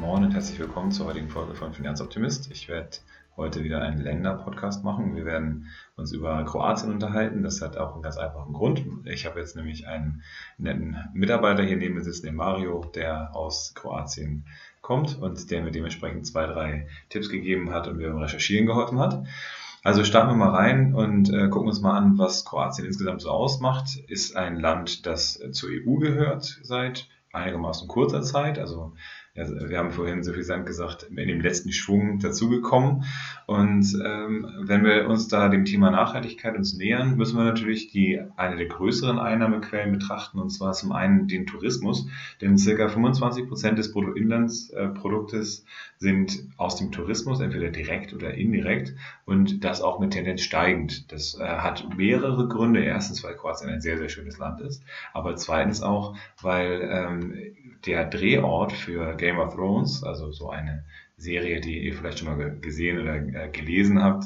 Moin und herzlich willkommen zur heutigen Folge von Finanzoptimist. Ich werde heute wieder einen Länder-Podcast machen. Wir werden uns über Kroatien unterhalten. Das hat auch einen ganz einfachen Grund. Ich habe jetzt nämlich einen netten Mitarbeiter hier neben mir sitzen, den Mario, der aus Kroatien kommt und der mir dementsprechend zwei, drei Tipps gegeben hat und mir beim Recherchieren geholfen hat. Also starten wir mal rein und äh, gucken uns mal an, was Kroatien insgesamt so ausmacht. Ist ein Land, das zur EU gehört seit einigermaßen kurzer Zeit, also wir haben vorhin so viel Sand gesagt, in dem letzten Schwung dazugekommen. Und ähm, wenn wir uns da dem Thema Nachhaltigkeit uns nähern, müssen wir natürlich die eine der größeren Einnahmequellen betrachten, und zwar zum einen den Tourismus. Denn circa 25 Prozent des Bruttoinlandsproduktes sind aus dem Tourismus, entweder direkt oder indirekt, und das auch mit Tendenz steigend. Das äh, hat mehrere Gründe. Erstens, weil Kroatien ein sehr, sehr schönes Land ist, aber zweitens auch, weil ähm, der Drehort für Game of Thrones, also so eine Serie, die ihr vielleicht schon mal gesehen oder äh, gelesen habt,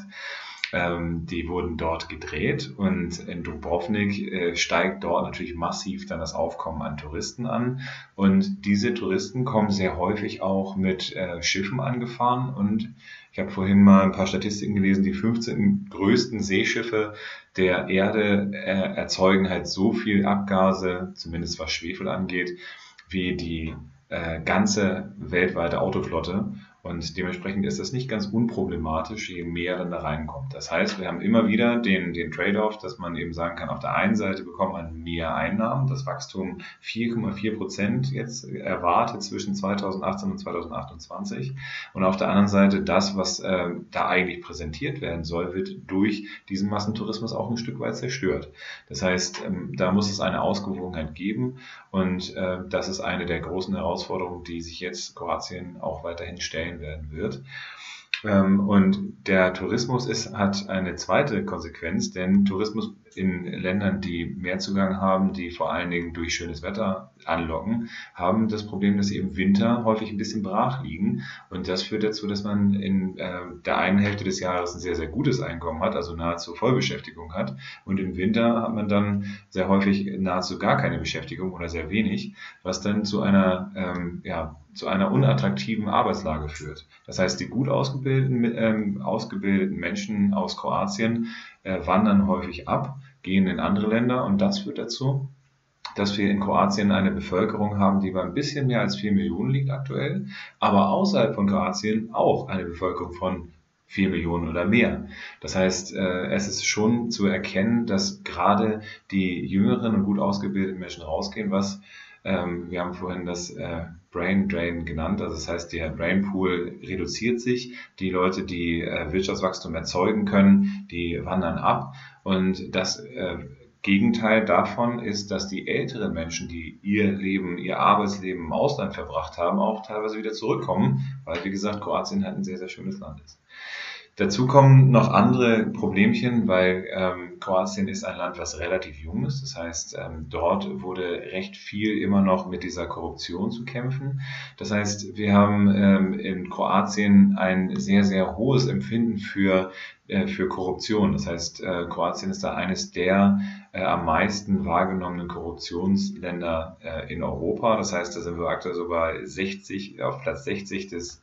ähm, die wurden dort gedreht und in Dubrovnik äh, steigt dort natürlich massiv dann das Aufkommen an Touristen an. Und diese Touristen kommen sehr häufig auch mit äh, Schiffen angefahren und ich habe vorhin mal ein paar Statistiken gelesen, die 15 größten Seeschiffe der Erde äh, erzeugen halt so viel Abgase, zumindest was Schwefel angeht, wie die äh, ganze weltweite Autoflotte. Und dementsprechend ist das nicht ganz unproblematisch, je mehr dann da reinkommt. Das heißt, wir haben immer wieder den, den Trade-off, dass man eben sagen kann, auf der einen Seite bekommt man mehr Einnahmen, das Wachstum 4,4 Prozent jetzt erwartet zwischen 2018 und 2028. Und auf der anderen Seite das, was äh, da eigentlich präsentiert werden soll, wird durch diesen Massentourismus auch ein Stück weit zerstört. Das heißt, ähm, da muss es eine Ausgewogenheit geben und äh, das ist eine der großen Herausforderungen, die sich jetzt Kroatien auch weiterhin stellen sein werden wird. Ähm, und der Tourismus ist, hat eine zweite Konsequenz, denn Tourismus in Ländern, die mehr Zugang haben, die vor allen Dingen durch schönes Wetter anlocken, haben das Problem, dass sie im Winter häufig ein bisschen brach liegen. Und das führt dazu, dass man in äh, der einen Hälfte des Jahres ein sehr, sehr gutes Einkommen hat, also nahezu Vollbeschäftigung hat. Und im Winter hat man dann sehr häufig nahezu gar keine Beschäftigung oder sehr wenig, was dann zu einer, ähm, ja, zu einer unattraktiven Arbeitslage führt. Das heißt, die gut ausgebildeten, ähm, ausgebildeten Menschen aus Kroatien äh, wandern häufig ab, gehen in andere Länder und das führt dazu, dass wir in Kroatien eine Bevölkerung haben, die bei ein bisschen mehr als 4 Millionen liegt aktuell, aber außerhalb von Kroatien auch eine Bevölkerung von 4 Millionen oder mehr. Das heißt, äh, es ist schon zu erkennen, dass gerade die jüngeren und gut ausgebildeten Menschen rausgehen, was ähm, wir haben vorhin das äh, Brain Drain genannt. Also das heißt, der Brain Pool reduziert sich. Die Leute, die äh, Wirtschaftswachstum erzeugen können, die wandern ab. Und das Gegenteil davon ist, dass die älteren Menschen, die ihr Leben, ihr Arbeitsleben im Ausland verbracht haben, auch teilweise wieder zurückkommen, weil, wie gesagt, Kroatien halt ein sehr, sehr schönes Land ist. Dazu kommen noch andere Problemchen, weil ähm, Kroatien ist ein Land, was relativ jung ist. Das heißt, ähm, dort wurde recht viel immer noch mit dieser Korruption zu kämpfen. Das heißt, wir haben ähm, in Kroatien ein sehr, sehr hohes Empfinden für, äh, für Korruption. Das heißt, äh, Kroatien ist da eines der äh, am meisten wahrgenommenen Korruptionsländer äh, in Europa. Das heißt, da sind wir aktuell so bei 60, auf Platz 60 des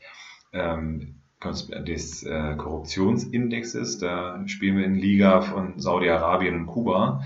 ähm, des äh, Korruptionsindexes. Da spielen wir in Liga von Saudi-Arabien und Kuba,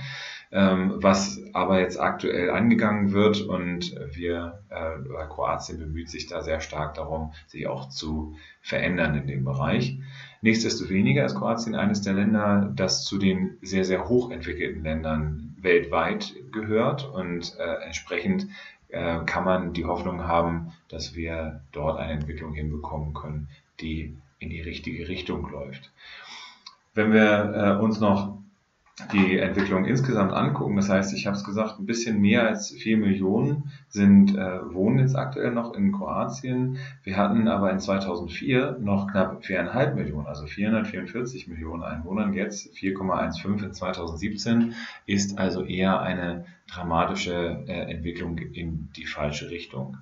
ähm, was aber jetzt aktuell angegangen wird und wir, äh, Kroatien bemüht sich da sehr stark darum, sich auch zu verändern in dem Bereich. Nichtsdestoweniger ist Kroatien eines der Länder, das zu den sehr, sehr hochentwickelten Ländern weltweit gehört und äh, entsprechend äh, kann man die Hoffnung haben, dass wir dort eine Entwicklung hinbekommen können, die in die richtige Richtung läuft. Wenn wir äh, uns noch die Entwicklung insgesamt angucken, das heißt, ich habe es gesagt, ein bisschen mehr als vier Millionen sind äh, wohnen jetzt aktuell noch in Kroatien. Wir hatten aber in 2004 noch knapp viereinhalb Millionen, also 444 Millionen Einwohnern. Jetzt 4,15 in 2017 ist also eher eine dramatische äh, Entwicklung in die falsche Richtung.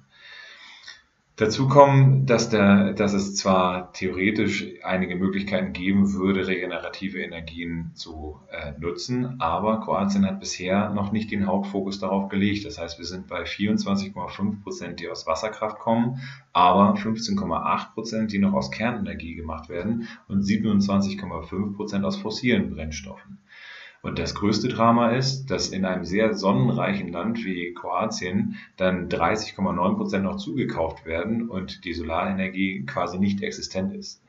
Dazu kommen, dass, der, dass es zwar theoretisch einige Möglichkeiten geben würde, regenerative Energien zu äh, nutzen, aber Kroatien hat bisher noch nicht den Hauptfokus darauf gelegt. Das heißt, wir sind bei 24,5 Prozent, die aus Wasserkraft kommen, aber 15,8 Prozent, die noch aus Kernenergie gemacht werden und 27,5 Prozent aus fossilen Brennstoffen. Und das größte Drama ist, dass in einem sehr sonnenreichen Land wie Kroatien dann 30,9 Prozent noch zugekauft werden und die Solarenergie quasi nicht existent ist.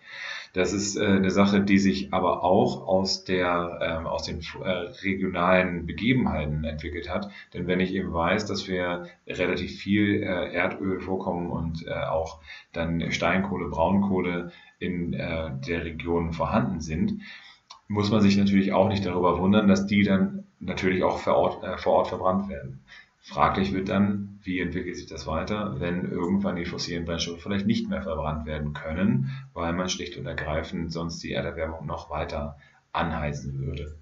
Das ist äh, eine Sache, die sich aber auch aus, der, ähm, aus den äh, regionalen Begebenheiten entwickelt hat. Denn wenn ich eben weiß, dass wir relativ viel äh, Erdöl vorkommen und auch dann Steinkohle, Braunkohle in der Region vorhanden sind, muss man sich natürlich auch nicht darüber wundern, dass die dann natürlich auch vor Ort, äh, vor Ort verbrannt werden. Fraglich wird dann, wie entwickelt sich das weiter, wenn irgendwann die fossilen Brennstoffe vielleicht nicht mehr verbrannt werden können, weil man schlicht und ergreifend sonst die Erderwärmung noch weiter anheizen würde.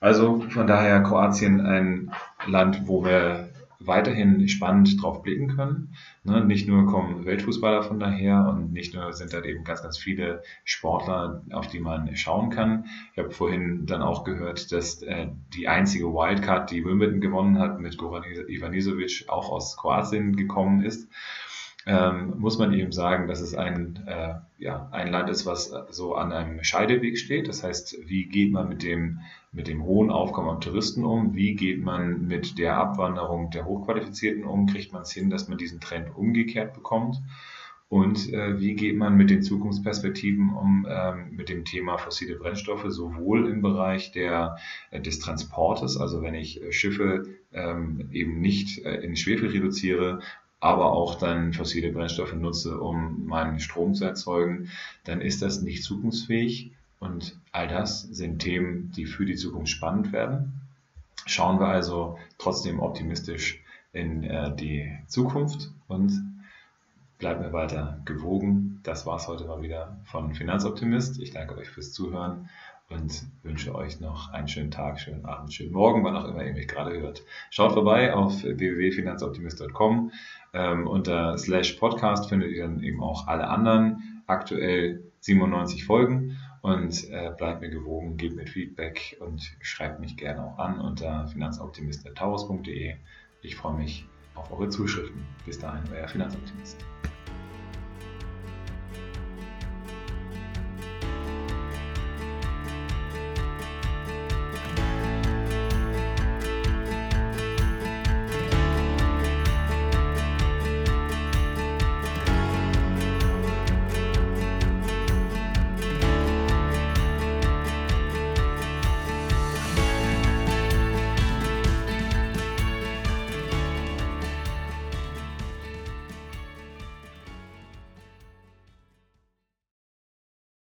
Also von daher Kroatien ein Land, wo wir weiterhin spannend drauf blicken können. Ne, nicht nur kommen Weltfußballer von daher und nicht nur sind da eben ganz, ganz viele Sportler, auf die man schauen kann. Ich habe vorhin dann auch gehört, dass äh, die einzige Wildcard, die Wimbledon gewonnen hat, mit Goran Ivanisevic auch aus Kroatien gekommen ist ähm, muss man eben sagen, dass es ein, äh, ja, ein Land ist, was so an einem Scheideweg steht. Das heißt, wie geht man mit dem, mit dem hohen Aufkommen an Touristen um? Wie geht man mit der Abwanderung der Hochqualifizierten um? Kriegt man es hin, dass man diesen Trend umgekehrt bekommt? Und äh, wie geht man mit den Zukunftsperspektiven um, ähm, mit dem Thema fossile Brennstoffe, sowohl im Bereich der, äh, des Transportes, also wenn ich äh, Schiffe ähm, eben nicht äh, in Schwefel reduziere, aber auch dann fossile Brennstoffe nutze, um meinen Strom zu erzeugen, dann ist das nicht zukunftsfähig. Und all das sind Themen, die für die Zukunft spannend werden. Schauen wir also trotzdem optimistisch in äh, die Zukunft und bleiben wir weiter gewogen. Das war es heute mal wieder von Finanzoptimist. Ich danke euch fürs Zuhören und wünsche euch noch einen schönen Tag, schönen Abend, schönen Morgen, wann auch immer ihr mich gerade hört. Schaut vorbei auf www.finanzoptimist.com. Ähm, unter slash Podcast findet ihr dann eben auch alle anderen aktuell 97 Folgen und äh, bleibt mir gewogen, gebt mir Feedback und schreibt mich gerne auch an unter finanzoptimist.taurus.de. Ich freue mich auf eure Zuschriften. Bis dahin, euer Finanzoptimist.